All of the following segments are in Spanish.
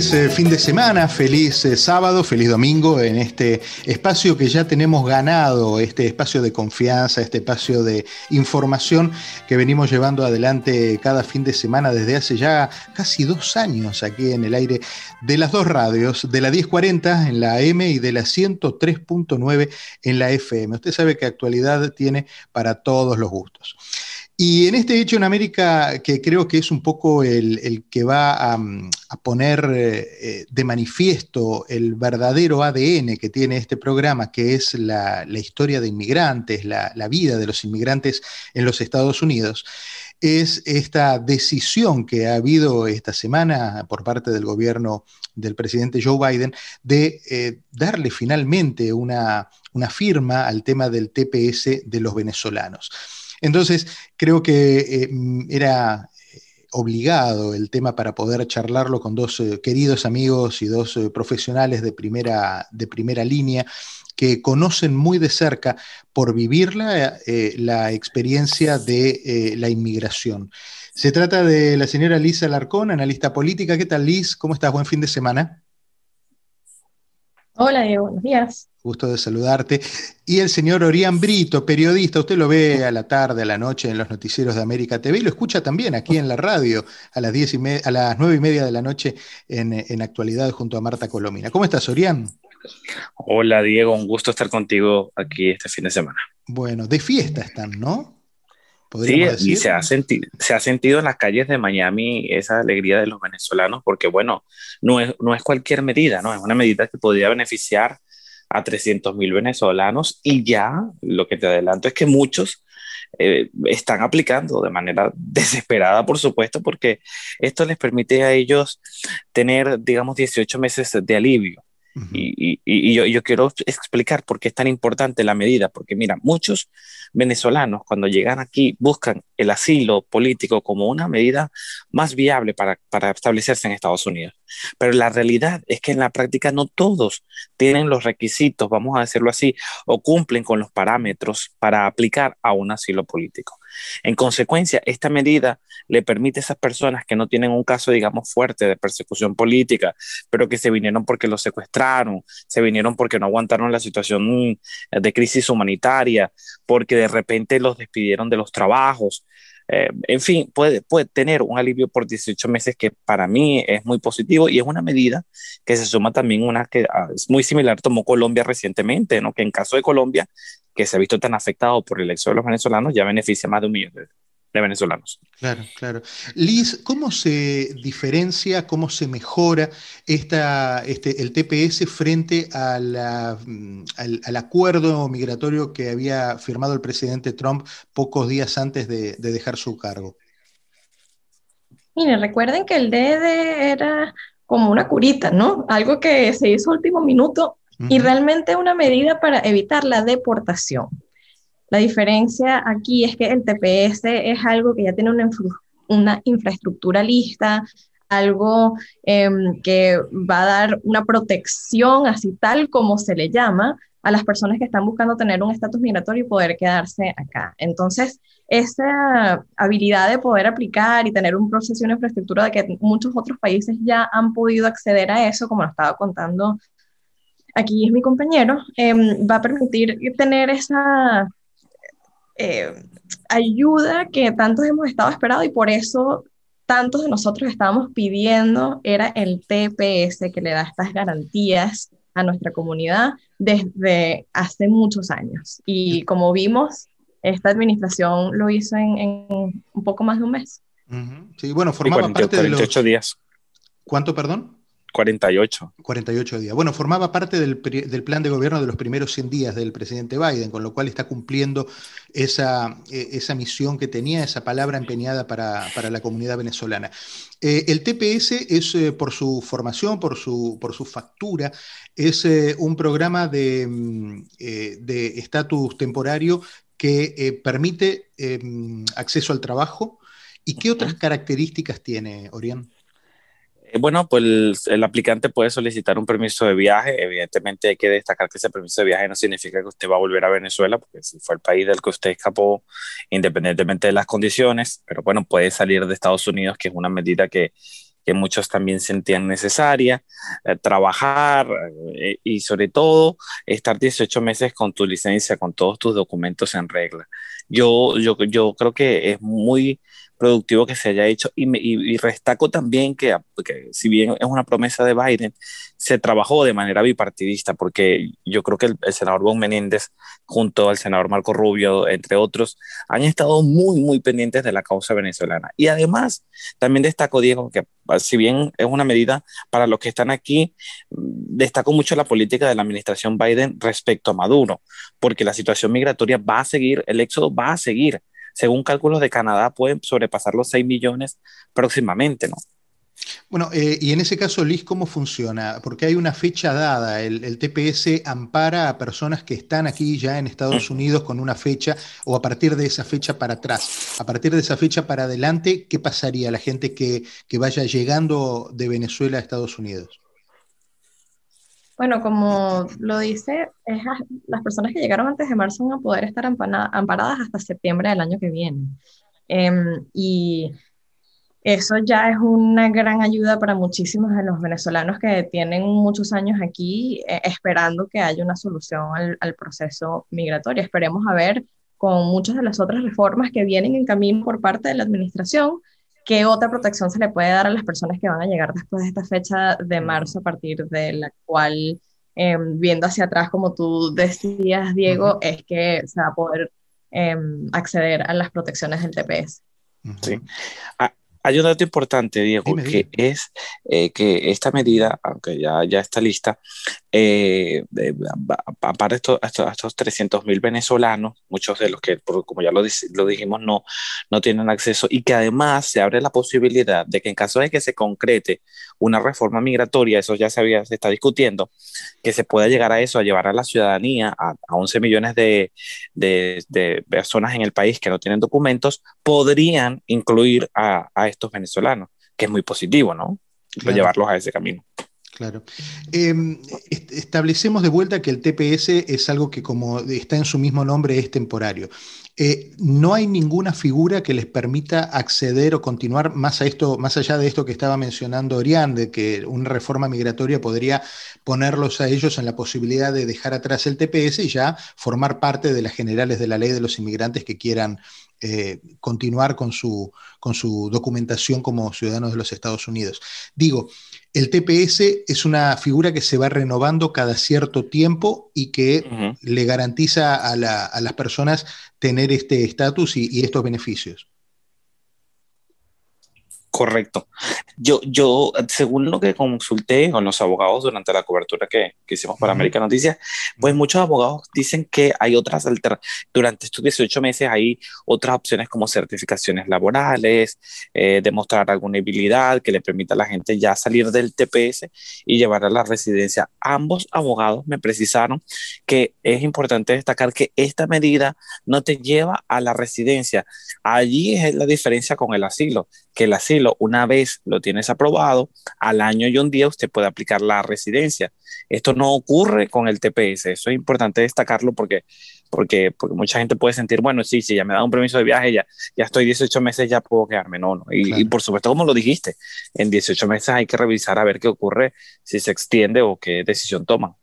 Feliz eh, fin de semana, feliz eh, sábado, feliz domingo en este espacio que ya tenemos ganado, este espacio de confianza, este espacio de información que venimos llevando adelante cada fin de semana desde hace ya casi dos años aquí en el aire de las dos radios, de la 1040 en la AM y de la 103.9 en la FM. Usted sabe que actualidad tiene para todos los gustos. Y en este hecho en América, que creo que es un poco el, que va a, poner eh, de manifiesto el verdadero ADN que tiene este programa, que es la, historia de inmigrantes, la, vida de los inmigrantes en los Estados Unidos, es esta decisión que ha habido esta semana por parte del gobierno del presidente Joe Biden de eh, darle finalmente una, una firma al tema del TPS de los venezolanos. Entonces, creo que eh, mm, era eh, obligado el tema para poder charlarlo con dos eh, queridos amigos y dos profesionales de primera, de primera línea que conocen muy de cerca por vivirla la experiencia de la inmigración. Se trata de la señora Lisa Alarcón, analista política. ¿Qué tal, Liz? ¿Cómo estás? Buen fin de semana. Hola, Diego. Buenos días. Gusto de saludarte. Y el señor Orián Brito, periodista, usted lo ve a la tarde, a la noche en los noticieros de América TV y lo escucha también aquí en la radio a las, diez y a las nueve y media de la noche en, en actualidad junto a Marta Colomina. ¿Cómo estás, Orián? Hola, Diego, un gusto estar contigo aquí este fin de semana. Bueno, de fiesta están, ¿no? Sí, y se ha, sentido, se ha sentido en las calles de Miami esa alegría de los venezolanos, porque bueno, no es, no es cualquier medida, ¿no? Es una medida que podría beneficiar a 300 mil venezolanos y ya lo que te adelanto es que muchos eh, están aplicando de manera desesperada, por supuesto, porque esto les permite a ellos tener, digamos, 18 meses de alivio. Y, yo, yo, quiero explicar por qué es tan importante la medida, porque mira, muchos venezolanos cuando llegan aquí buscan el asilo político como una medida más viable para, para establecerse en Estados Unidos. Pero la realidad es que en la práctica no todos tienen los requisitos, vamos a decirlo así, o cumplen con los parámetros para aplicar a un asilo político. En consecuencia, esta medida le permite a esas personas que no tienen un caso, digamos, fuerte de persecución política, pero que se vinieron porque los secuestraron, se vinieron porque no aguantaron la situación de crisis humanitaria, porque de repente los despidieron de los trabajos, eh, en fin, puede, puede tener un alivio por 18 meses que para mí es muy positivo y es una medida que se suma también una que ah, es muy similar, tomó Colombia recientemente, ¿no? que en caso de Colombia, que se ha visto tan afectado por el éxodo de los venezolanos, ya beneficia más de un millón de, de venezolanos. Claro, claro. Liz, ¿cómo se diferencia, cómo se mejora esta, este, el TPS frente mm, al, acuerdo migratorio que había firmado el presidente Trump pocos días antes de, dejar su cargo? Mire, recuerden que el DD era como una curita, ¿no? Algo que se hizo último minuto y realmente una medida para evitar la deportación. La diferencia aquí es que el TPS es algo que ya tiene una, una infraestructura lista, algo em, que va a dar una protección, así tal como se le llama, a las personas que están buscando tener un estatus migratorio y poder quedarse acá. Entonces, esa habilidad de poder aplicar y tener un proceso y una infraestructura de que muchos otros países ya han podido acceder a eso, como lo estaba contando aquí es mi compañero, em, va a permitir tener esa eh, ayuda que tantos hemos estado esperando y por eso tantos de nosotros estábamos pidiendo era el TPS que le da estas garantías a nuestra comunidad desde hace muchos años. Y como vimos, esta administración lo hizo en, un poco más de un mes. Sí, bueno, formaba parte de los... días. ¿Cuánto, perdón? 48. 48 días. Bueno, formaba parte del, plan de gobierno de los primeros 100 días del presidente Biden, con lo cual está cumpliendo esa, e, esa misión que tenía, esa palabra empeñada para, la comunidad venezolana. Eh, el TPS es, eh, por su formación, por su, por su factura, es eh, un programa de mm, estatus temporario que permite em, acceso al trabajo. ¿Y qué otras características tiene, Orián? Eh, bueno, pues el, aplicante puede solicitar un permiso de viaje. Evidentemente hay que destacar que ese permiso de viaje no significa que usted va a volver a Venezuela, porque si fue el país del que usted escapó, independientemente de las condiciones, pero bueno, puede salir de Estados Unidos, que es una medida que, que muchos también sentían necesaria, eh, trabajar eh, y sobre todo estar 18 meses con tu licencia, con todos tus documentos en regla. Yo, yo, yo creo que es muy productivo que se haya hecho. Y, y, restaco también que, si bien es una promesa de Biden, se trabajó de manera bipartidista, porque yo creo que el, senador Bon Menéndez, junto al senador Marco Rubio, entre otros, han estado muy, muy pendientes de la causa venezolana. Y además, también destaco, Diego, que si bien es una medida para los que están aquí, destaco mucho la política de la administración Biden respecto a Maduro, porque la situación migratoria va a seguir, el éxodo va a seguir según cálculos de Canadá, pueden sobrepasar los 6 millones próximamente, ¿no? Bueno, eh, y en ese caso, Liz, ¿cómo funciona? Porque hay una fecha dada, el, TPS ampara a personas que están aquí ya en Estados mm. Unidos con una fecha o a partir de esa fecha para atrás. A partir de esa fecha para adelante, ¿qué pasaría a la gente que, que vaya llegando de Venezuela a Estados Unidos? Bueno, como lo dice, las personas que llegaron antes de marzo van a poder estar amparadas hasta septiembre del año que viene. Em, y eso ya es una gran ayuda para muchísimos de los venezolanos que tienen muchos años aquí eh, esperando que haya una solución al, proceso migratorio. Esperemos a ver con muchas de las otras reformas que vienen en camino por parte de la administración, ¿Qué otra protección se le puede dar a las personas que van a llegar después de esta fecha de marzo, a partir de la cual, em, viendo hacia atrás, como tú decías, Diego, es que se va a poder em, acceder a las protecciones del TPS? Sí. Ah, hay un dato importante, Diego, que es eh, que esta medida, aunque ya, ya está lista, eh, para estos, estos, 300 mil venezolanos, muchos de los que, como ya lo, lo, dijimos, no, no tienen acceso, y que además se abre la posibilidad de que en caso de que se concrete una reforma migratoria, eso ya se, había, se está discutiendo, que se pueda llegar a eso, a llevar a la ciudadanía, a, 11 millones de, de, de, personas en el país que no tienen documentos, podrían incluir a, a estos venezolanos, que es muy positivo, ¿no? Llevarlos a ese camino. Claro. Em, establecemos de vuelta que el TPS es algo que, como está en su mismo nombre, es temporario. Eh, no hay ninguna figura que les permita acceder o continuar más, a esto, más allá de esto que estaba mencionando Orián, de que una reforma migratoria podría ponerlos a ellos en la posibilidad de dejar atrás el TPS y ya formar parte de las generales de la ley de los inmigrantes que quieran eh, continuar con su, con su documentación como ciudadanos de los Estados Unidos. Digo, el TPS es una figura que se va renovando cada cierto tiempo y que le garantiza a, las personas tener este estatus y estos beneficios. Correcto. Yo, yo, según lo que consulté con los abogados durante la cobertura que, que hicimos para América Noticias, pues muchos abogados dicen que hay otras alternativas. Durante estos 18 meses hay otras opciones como certificaciones laborales, eh, demostrar alguna habilidad que le permita a la gente ya salir del TPS y llevar a la residencia. Ambos abogados me precisaron que es importante destacar que esta medida no te lleva a la residencia. Allí es la diferencia con el asilo, que el asilo una vez lo tienes aprobado, al año y un día usted puede aplicar la residencia. Esto no ocurre con el TPS, eso es importante destacarlo porque, porque, porque mucha gente puede sentir, bueno, sí, sí, ya me da un permiso de viaje, ya, ya estoy 18 meses, ya puedo quedarme. No, no. Y, y por supuesto, como lo dijiste, en 18 meses hay que revisar a ver qué ocurre, si se extiende o qué decisión toman.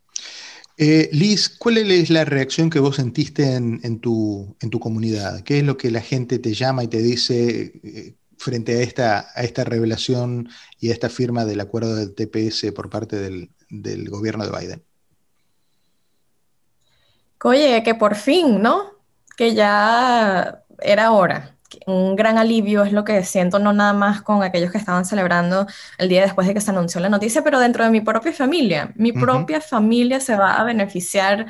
Eh, Liz, ¿cuál es la reacción que vos sentiste en, tu, en, tu, comunidad? ¿Qué es lo que la gente te llama y te dice? Frente a esta, a esta revelación y a esta firma del acuerdo del TPS por parte del, del gobierno de Biden? Oye, que por fin, ¿no? Que ya era hora un gran alivio es lo que siento, no nada más con aquellos que estaban celebrando el día después de que se anunció la noticia, pero dentro de mi propia familia. Mi propia familia se va a beneficiar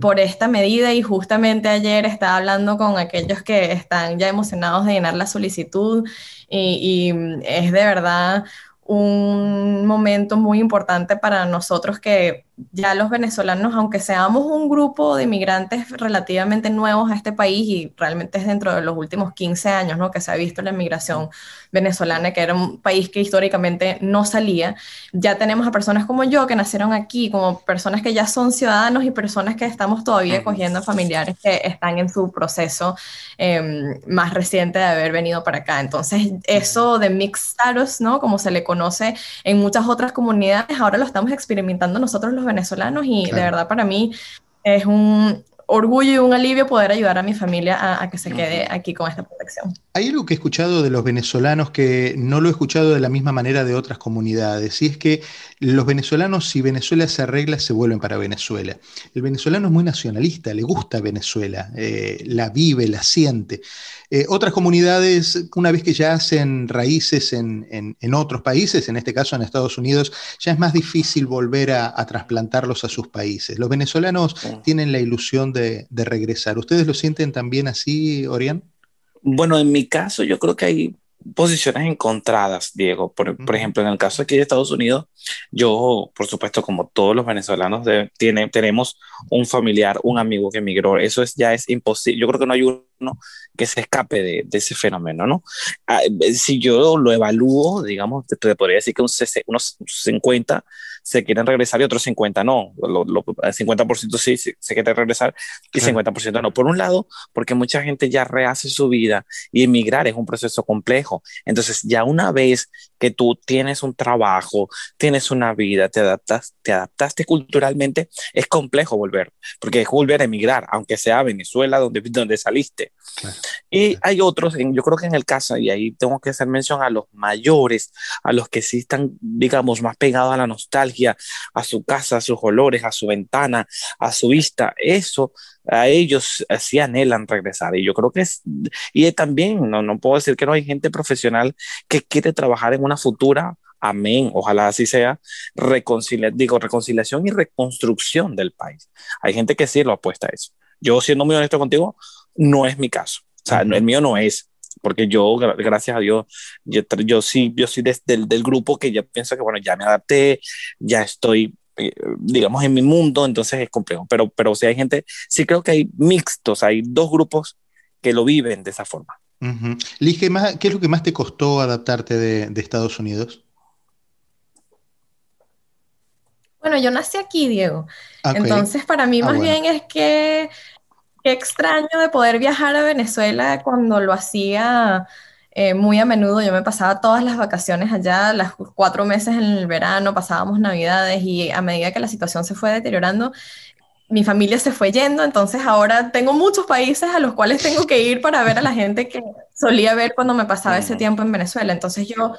por esta medida y justamente ayer estaba hablando con aquellos que están ya emocionados de llenar la solicitud y, y es de verdad un momento muy importante para nosotros que ya los venezolanos, aunque seamos un grupo de inmigrantes relativamente nuevos a este país y realmente es dentro de los últimos 15 años ¿no? que se ha visto la inmigración venezolana, que era un país que históricamente no salía, ya tenemos a personas como yo que nacieron aquí, como personas que ya son ciudadanos y personas que estamos todavía cogiendo familiares que están en su proceso em, más reciente de haber venido para acá. Entonces, eso de mixed status, ¿no? como se le conoce en muchas otras comunidades, ahora lo estamos experimentando nosotros los venezolanos y de verdad para mí es un orgullo y un alivio poder ayudar a mi familia a, que se quede aquí con esta protección. Hay algo que he escuchado de los venezolanos que no lo he escuchado de la misma manera de otras comunidades, y es que los venezolanos, si Venezuela se arregla, se vuelven para Venezuela. El venezolano es muy nacionalista, le gusta Venezuela, eh, la vive, la siente. Eh, otras comunidades, una vez que ya hacen raíces en, otros países, en este caso en Estados Unidos, ya es más difícil volver a, trasplantarlos a sus países. Los venezolanos tienen la ilusión de, de regresar. ¿Ustedes lo sienten también así, Orián? Bueno, en mi caso yo creo que hay posiciones encontradas, Diego. Por, ejemplo, en el caso aquí de Estados Unidos, yo, por supuesto, como todos los venezolanos, tiene, tenemos un familiar, un amigo que emigró. Eso es, ya es imposible. Yo creo que no hay uno que se escape de, ese fenómeno, ¿no? Ah, si yo lo evalúo, digamos, te, podría decir que un, unos 50 se quieren regresar y otros 50 no. Lo, el 50% sí se, se quiere regresar y 50% no. Por un lado, porque mucha gente ya rehace su vida y emigrar es un proceso complejo. Entonces, ya una vez que tú tienes un trabajo, tienes una vida, te adaptas, te adaptaste culturalmente, es complejo volver, porque es volver a emigrar, aunque sea a Venezuela, donde, donde saliste. Y hay otros, yo creo que en el caso, y ahí tengo que hacer mención a los mayores, a los que sí están, digamos, más pegados a la nostalgia a su casa, a sus olores, a su ventana, a su vista. Eso a ellos sí anhelan regresar. Y yo creo que es, y también, no, no puedo decir que no hay gente profesional que quiere trabajar en una futura amén, ojalá así sea, reconcilia digo, reconciliación y reconstrucción del país. Hay gente que sí lo apuesta a eso. Yo, siendo muy honesto contigo, no es mi caso. O sea, el mío no es porque yo, gracias a Dios, yo, yo sí, yo soy del, del grupo que ya pienso que, bueno, ya me adapté, ya estoy digamos, en mi mundo, entonces es complejo. Pero, pero si hay gente, sí creo que hay mixtos, hay dos grupos que lo viven de esa forma. Liz, ¿qué, es lo que más te costó adaptarte de, de Estados Unidos? Bueno, yo nací aquí, Diego. Entonces, para mí ah, más bien es que Qué extraño de poder viajar a Venezuela cuando lo hacía eh, muy a menudo. Yo me pasaba todas las vacaciones allá, las cuatro meses en el verano, pasábamos navidades y a medida que la situación se fue deteriorando, mi familia se fue yendo, entonces ahora tengo muchos países a los cuales tengo que ir para ver a la gente que solía ver cuando me pasaba ese tiempo en Venezuela. Entonces yo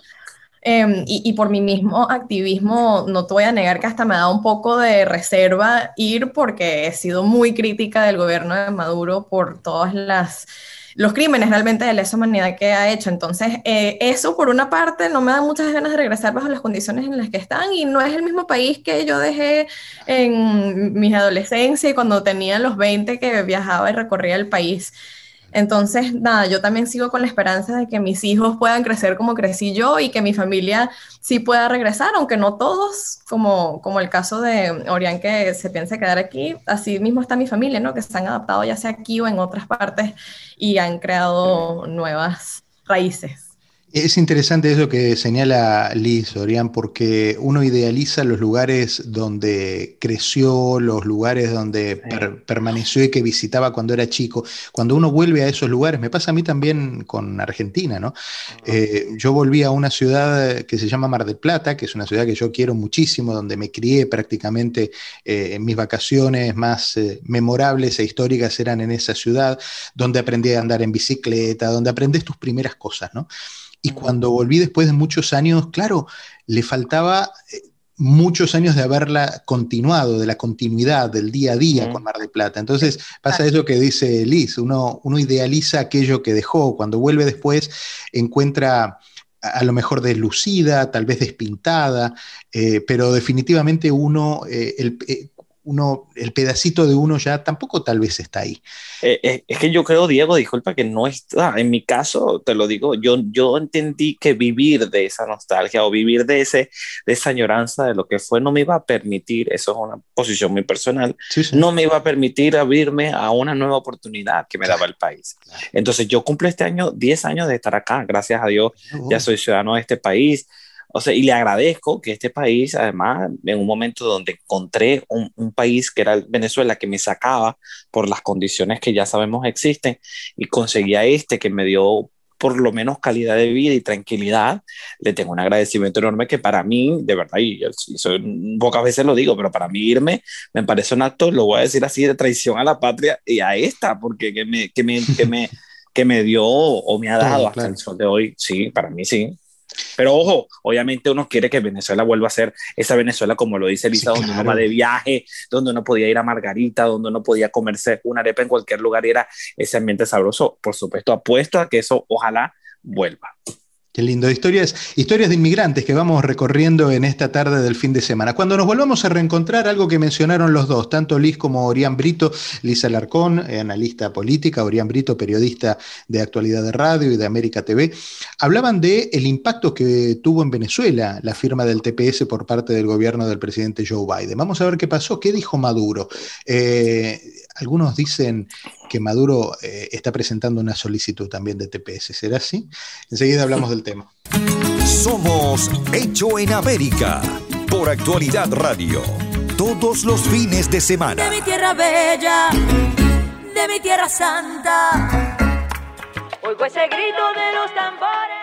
Em, y, por mi mismo activismo, no te voy a negar que hasta me da un poco de reserva ir porque he sido muy crítica del gobierno de Maduro por todas las los crímenes realmente de lesa humanidad que ha hecho. Entonces, eh, eso por una parte no me da muchas ganas de regresar bajo las condiciones en las que están y no es el mismo país que yo dejé en mi adolescencia y cuando tenía los 20 que viajaba y recorría el país. Entonces, nada, yo también sigo con la esperanza de que mis hijos puedan crecer como crecí yo y que mi familia sí pueda regresar, aunque no todos, como, como el caso de Orián que se piensa quedar aquí, así mismo está mi familia, ¿no? Que se han adaptado ya sea aquí o en otras partes y han creado nuevas raíces. Es interesante eso que señala Liz, Orián, porque uno idealiza los lugares donde creció, los lugares donde permaneció y que visitaba cuando era chico. Cuando uno vuelve a esos lugares, me pasa a mí también con Argentina, ¿no? Eh, yo volví a una ciudad que se llama Mar del Plata, que es una ciudad que yo quiero muchísimo, donde me crié prácticamente eh, en mis vacaciones más eh, memorables e históricas eran en esa ciudad, donde aprendí a andar en bicicleta, donde aprendes tus primeras cosas, ¿no? Y cuando volví después de muchos años, claro, le faltaba eh, muchos años de haberla continuado, de la continuidad del día a día con Mar del Plata. Entonces pasa eso que dice Liz, uno, uno idealiza aquello que dejó, cuando vuelve después encuentra a lo mejor deslucida, tal vez despintada, eh, pero definitivamente uno, eh, el, uno, el pedacito de uno ya tampoco tal vez está ahí. Eh, eh, es que yo creo, Diego, disculpa que no está, en mi caso, te lo digo, yo, yo entendí que vivir de esa nostalgia o vivir de, ese, de esa añoranza de lo que fue no me iba a permitir, eso es una posición muy personal, no me iba a permitir abrirme a una nueva oportunidad que me daba el país. Entonces yo cumplo este año 10 años de estar acá, gracias a Dios, ya soy ciudadano de este país o sea, y le agradezco que este país, además, en un momento donde encontré un, un, país que era Venezuela, que me sacaba por las condiciones que ya sabemos existen, y conseguía este que me dio por lo menos calidad de vida y tranquilidad, le tengo un agradecimiento enorme que para mí, de verdad, y, pocas veces lo digo, pero para mí irme me parece un acto, lo voy a decir así, de traición a la patria y a esta, porque que me, que me, que me, que me dio o me ha dado hasta el sol de hoy, sí, para mí sí. Pero ojo, obviamente uno quiere que Venezuela vuelva a ser esa Venezuela, como lo dice Elisa, donde uno va de viaje, donde uno podía ir a Margarita, donde uno podía comerse una arepa en cualquier lugar y era ese ambiente sabroso. Por supuesto, apuesto a que eso ojalá vuelva. Qué lindo. Historias, historias de inmigrantes que vamos recorriendo en esta tarde del fin de semana. Cuando nos volvamos a reencontrar, algo que mencionaron los dos, tanto Liz como Orián Brito, Liz Alarcón, analista política, Orián Brito, periodista de actualidad de radio y de América TV, hablaban de impacto que tuvo en Venezuela la firma del TPS por parte del gobierno del presidente Joe Biden. Vamos a ver qué pasó, qué dijo Maduro. Eh, algunos dicen que Maduro eh, está presentando una solicitud también de TPS. ¿Será así? Enseguida hablamos del tema. Somos Hecho en América por Actualidad Radio. Todos los fines de semana. De mi tierra bella, de mi tierra santa. Oigo ese grito de los tambores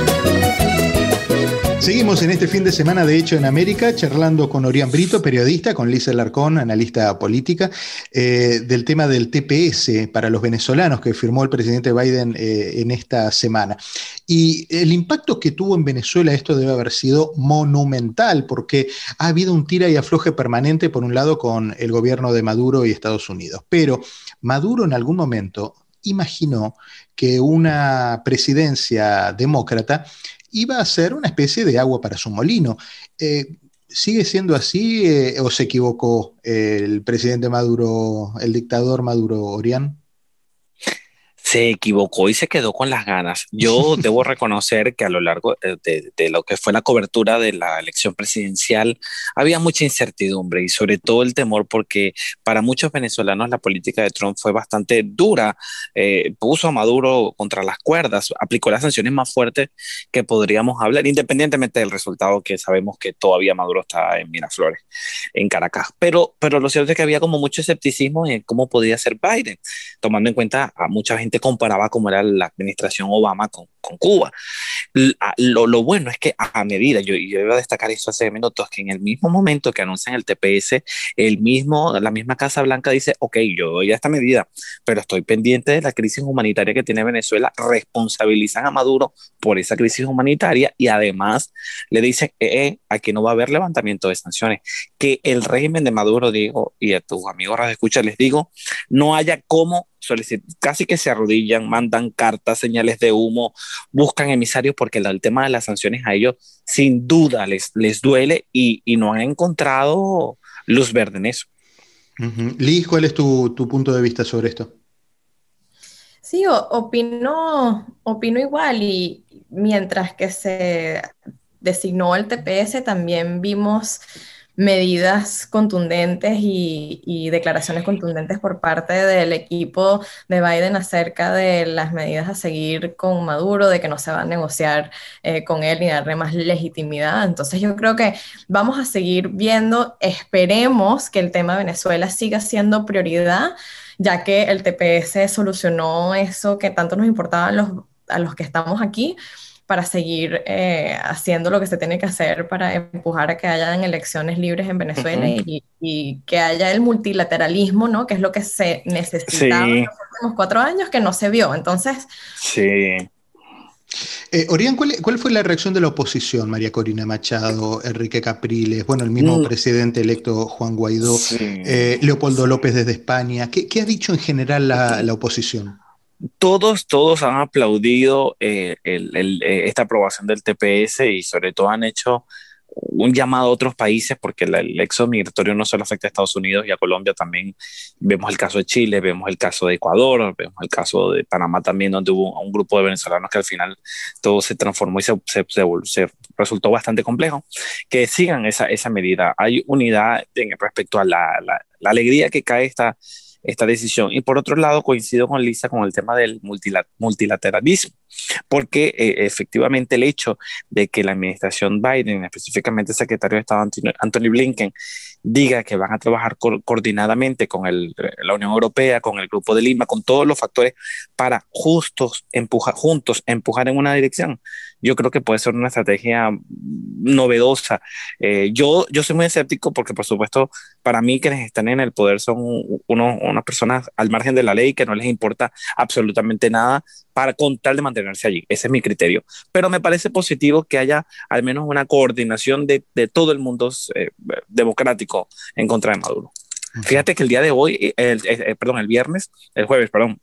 Seguimos en este fin de semana de Hecho en América, charlando con Orián Brito, periodista, con Lisa Larcón, analista política, eh, del tema del TPS para los venezolanos que firmó el presidente Biden eh, en esta semana. Y el impacto que tuvo en Venezuela esto debe haber sido monumental, porque ha habido un tira y afloje permanente, por un lado, con el gobierno de Maduro y Estados Unidos. Pero Maduro en algún momento imaginó que una presidencia demócrata iba a ser una especie de agua para su molino. Eh, ¿Sigue siendo así eh, o se equivocó el presidente Maduro, el dictador Maduro Orián? Se equivocó y se quedó con las ganas. Yo debo reconocer que a lo largo eh, de, lo que fue la cobertura de la elección presidencial había mucha incertidumbre y sobre todo el temor porque para muchos venezolanos la política de Trump fue bastante dura. Eh, puso a Maduro contra las cuerdas, aplicó las sanciones más fuertes que podríamos hablar, independientemente del resultado que sabemos que todavía Maduro está en Miraflores, en Caracas. Pero, pero lo cierto es que había como mucho escepticismo en cómo podía ser Biden, tomando en cuenta a mucha gente comparaba como era la administración Obama con, con Cuba. Lo, bueno es que a medida, yo, yo iba a destacar esto hace minutos, que en el mismo momento que anuncian el TPS, el mismo, la misma Casa Blanca dice, ok, yo doy a esta medida, pero estoy pendiente de la crisis humanitaria que tiene Venezuela, responsabilizan a Maduro por esa crisis humanitaria y además le dicen, eh, eh, aquí no va a haber levantamiento de sanciones, que el régimen de Maduro, digo, y a tus amigos de escucha les digo, no haya cómo casi que se arrodillan, mandan cartas, señales de humo, buscan emisarios porque el, tema de las sanciones a ellos sin duda les, les duele y, no han encontrado luz verde en eso. Liz, ¿cuál es tu, tu punto de vista sobre esto? Sí, opino, opino igual y mientras que se designó el TPS también vimos medidas contundentes y, declaraciones contundentes por parte del equipo de Biden acerca de las medidas a seguir con Maduro, de que no se va a negociar eh, con él ni darle más legitimidad. Entonces yo creo que vamos a seguir viendo, esperemos que el tema de Venezuela siga siendo prioridad, ya que el TPS solucionó eso que tanto nos importaba a los, a los que estamos aquí para seguir eh, haciendo lo que se tiene que hacer para empujar a que hayan elecciones libres en Venezuela y, que haya el multilateralismo, ¿no? Que es lo que se necesitaba en los últimos cuatro años, que no se vio. Entonces... Sí. Eh, Orián, ¿cuál, fue la reacción de la oposición? María Corina Machado, Enrique Capriles, bueno, el mismo mm. presidente electo Juan Guaidó, eh, Leopoldo López desde España. ¿Qué, ha dicho en general la, la oposición? Todos, todos han aplaudido eh, eh, esta aprobación del TPS y sobre todo han hecho un llamado a otros países porque el, éxodo migratorio no solo afecta a Estados Unidos y a Colombia, también vemos el caso de Chile, vemos el caso de Ecuador, vemos el caso de Panamá también, donde hubo un grupo de venezolanos que al final todo se transformó y se, se, resultó bastante complejo, que sigan esa, medida. Hay unidad en, respecto a la alegría que cae esta esta decisión. Y por otro lado, coincido con Lisa con el tema del multilateralismo, porque eh, efectivamente el hecho de que la administración Biden, específicamente el secretario de Estado Anthony Blinken, diga que van a trabajar coordinadamente con el, la Unión Europea, con el Grupo de Lima, con todos los factores para justos, empujar, juntos empujar en una dirección, yo creo que puede ser una estrategia novedosa. Eh, yo, yo soy muy escéptico porque, por supuesto, para mí quienes están en el poder son uno, unas personas al margen de la ley que no les importa absolutamente nada para contar de mantenerse allí. Ese es mi criterio. Pero me parece positivo que haya al menos una coordinación de, de todo el mundo eh, democrático en contra de Maduro. Fíjate que el día de hoy, el, perdón, el viernes, el jueves, perdón,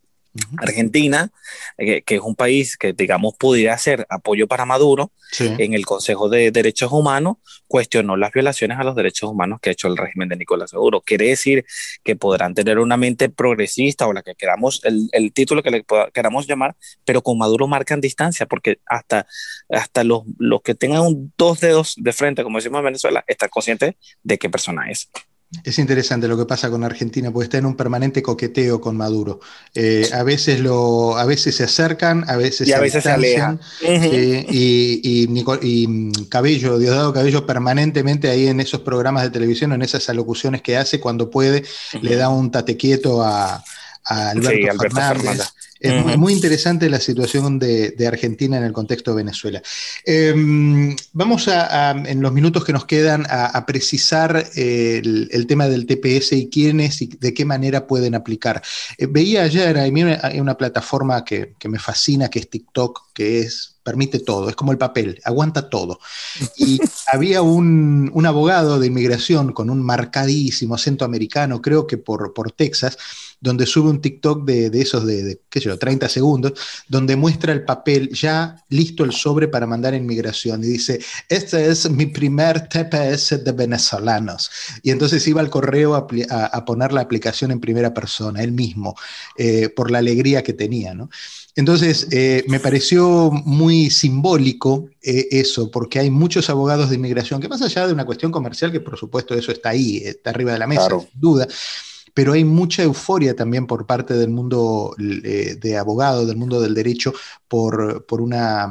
Argentina, eh, que es un país que, digamos, pudiera ser apoyo para Maduro, en el Consejo de Derechos Humanos cuestionó las violaciones a los derechos humanos que ha hecho el régimen de Nicolás Maduro. Quiere decir que podrán tener una mente progresista o la que queramos, el, el título que le queramos llamar, pero con Maduro marcan distancia, porque hasta, hasta los, los que tengan un, dos dedos de frente, como decimos en Venezuela, están conscientes de qué persona es. Es interesante lo que pasa con Argentina, porque está en un permanente coqueteo con Maduro. Eh, a, veces lo, a veces se acercan, a veces y a veces se alejan. Eh, y, mm, Cabello, Diosdado Cabello, permanentemente ahí en esos programas de televisión, en esas alocuciones que hace cuando puede, le da un tate quieto a, Alberto, Fernández. Es muy interesante la situación de, Argentina en el contexto de Venezuela. Em, vamos a, en los minutos que nos quedan, a, precisar el, tema del TPS y quiénes y de qué manera pueden aplicar. Eh, veía ayer, hay una, hay una plataforma que, que me fascina, que es TikTok, que es permite todo, es como el papel, aguanta todo. Y había un, un, abogado de inmigración con un marcadísimo acento americano, creo que por, por Texas, donde sube un TikTok de, de esos de, qué sé yo, 30 segundos, donde muestra el papel ya listo el sobre para mandar a inmigración y dice, este es mi primer TPS de venezolanos. Y entonces iba al correo a, poner la aplicación en primera persona, él mismo, eh, por la alegría que tenía, ¿no? Entonces, eh, me pareció muy simbólico eh, eso, porque hay muchos abogados de inmigración que más allá de una cuestión comercial, que por supuesto eso está ahí, está arriba de la mesa, sin duda, pero hay mucha euforia también por parte del mundo eh, de abogados, del mundo del derecho, por, una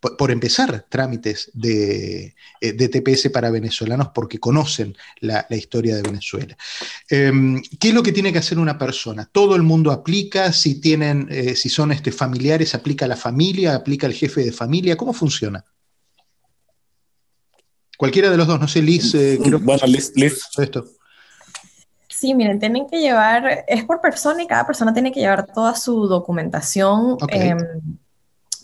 por, empezar trámites de, eh, de, TPS para venezolanos porque conocen la, historia de Venezuela. Em, ¿Qué es lo que tiene que hacer una persona? Todo el mundo aplica, si tienen, eh, si son este, familiares, aplica la familia, aplica el jefe de familia, ¿cómo funciona? Cualquiera de los dos, no sé, Liz. bueno, Liz, Liz. Esto. Sí, miren, tienen que llevar, es por persona y cada persona tiene que llevar toda su documentación em,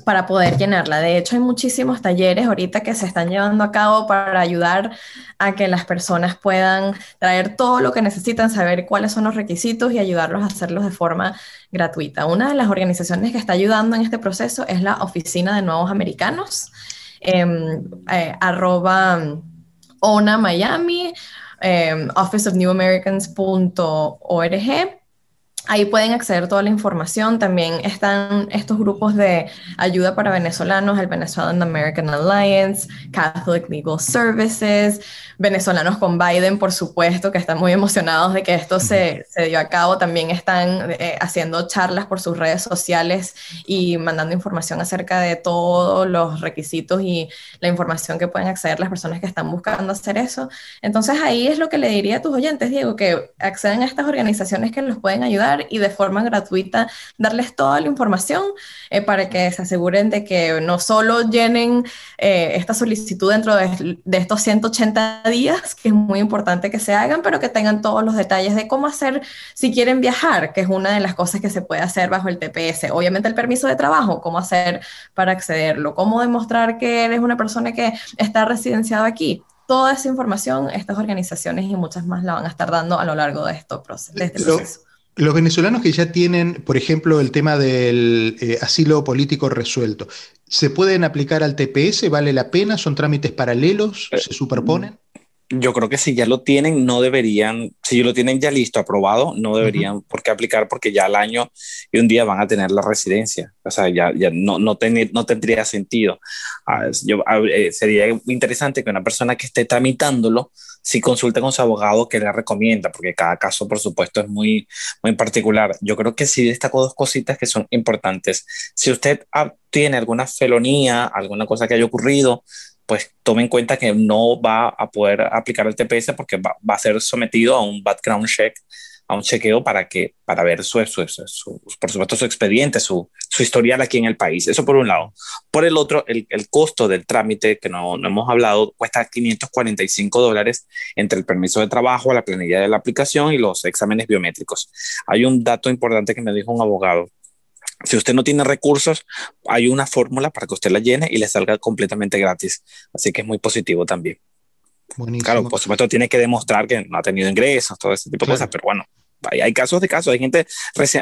para poder llenarla. De hecho, hay muchísimos talleres ahorita que se están llevando a cabo para ayudar a que las personas puedan traer todo lo que necesitan, saber cuáles son los requisitos y ayudarlos a hacerlos de forma gratuita. Una de las organizaciones que está ayudando en este proceso es la Oficina de Nuevos Americanos, em, eh, arroba ONA Miami Em, officeofnewamericans.org. Ahí pueden acceder toda la información. También están estos grupos de ayuda para venezolanos, el Venezuelan American Alliance, Catholic Legal Services, venezolanos con Biden, por supuesto, que están muy emocionados de que esto se, se dio a cabo. También están eh, haciendo charlas por sus redes sociales y mandando información acerca de todos los requisitos y la información que pueden acceder las personas que están buscando hacer eso. Entonces ahí es lo que le diría a tus oyentes, Diego, que acceden a estas organizaciones que los pueden ayudar y de forma gratuita darles toda la información eh, para que se aseguren de que no solo llenen eh, esta solicitud dentro de, de estos 180 días, que es muy importante que se hagan, pero que tengan todos los detalles de cómo hacer si quieren viajar, que es una de las cosas que se puede hacer bajo el TPS. Obviamente el permiso de trabajo, cómo hacer para accederlo, cómo demostrar que eres una persona que está residenciada aquí. Toda esa información, estas organizaciones y muchas más la van a estar dando a lo largo de, esto, de este proceso. Los venezolanos que ya tienen, por ejemplo, el tema del eh, asilo político resuelto, ¿se pueden aplicar al TPS? ¿Vale la pena? ¿Son trámites paralelos? ¿Se superponen? Yo creo que si ya lo tienen, no deberían, si lo tienen ya listo, aprobado, no deberían por qué aplicar porque ya al año y un día van a tener la residencia. O sea, ya, ya no, no, no tendría sentido. Ah, yo, ah, eh, sería interesante que una persona que esté tramitándolo, si consulte con su abogado, que le recomienda, porque cada caso, por supuesto, es muy, muy particular. Yo creo que sí destaco dos cositas que son importantes. Si usted tiene alguna felonía, alguna cosa que haya ocurrido, pues tome en cuenta que no va a poder aplicar el TPS porque va, a ser sometido a un background check, a un chequeo para, que, para ver su, su, por supuesto, su expediente, su, su, historial aquí en el país. Eso por un lado. Por el otro, el, el costo del trámite, que no, no, hemos hablado, cuesta 545 dólares entre el permiso de trabajo, la planilla de la aplicación y los exámenes biométricos. Hay un dato importante que me dijo un abogado si usted no tiene recursos, hay una fórmula para que usted la llene y le salga completamente gratis. Así que es muy positivo también. Claro, por supuesto, tiene que demostrar que no ha tenido ingresos, todo ese tipo de cosas, pero bueno, hay, casos de casos. Hay gente,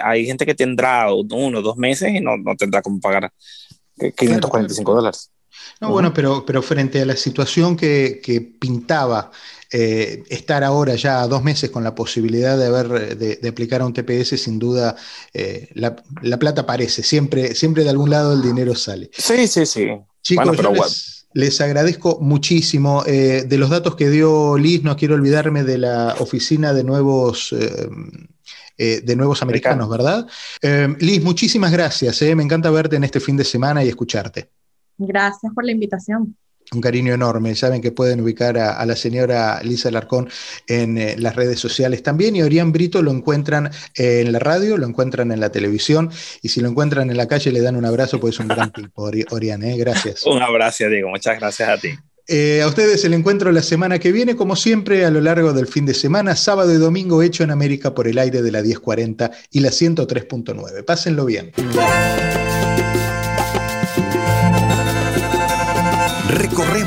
hay gente que tendrá uno o dos meses y no, no tendrá como pagar 545 dólares. No, bueno, pero, pero frente a la situación que, que pintaba eh, estar ahora ya dos meses con la posibilidad de, haber, de, aplicar a un TPS, sin duda, eh, la, plata aparece, siempre, siempre de algún lado el dinero sale. Sí, sí, sí. Chicos, les, agradezco muchísimo. Eh, de los datos que dio Liz, no quiero olvidarme de la oficina de nuevos... de nuevos americanos, ¿verdad? Liz, muchísimas gracias. Me encanta verte en este fin de semana y escucharte. Gracias por la invitación un cariño enorme. Saben que pueden ubicar a, la señora Lisa Larcón en eh, las redes sociales también. Y Orián Brito lo encuentran en la radio, lo encuentran en la televisión. Y si lo encuentran en la calle, le dan un abrazo, pues es un gran tipo, Orián. ¿eh? Gracias. Un abrazo, Diego. Muchas gracias a ti. Eh, a ustedes el encuentro la semana que viene, como siempre, a lo largo del fin de semana, sábado y domingo, hecho en América por el aire de la 1040 y la 103.9. Pásenlo bien.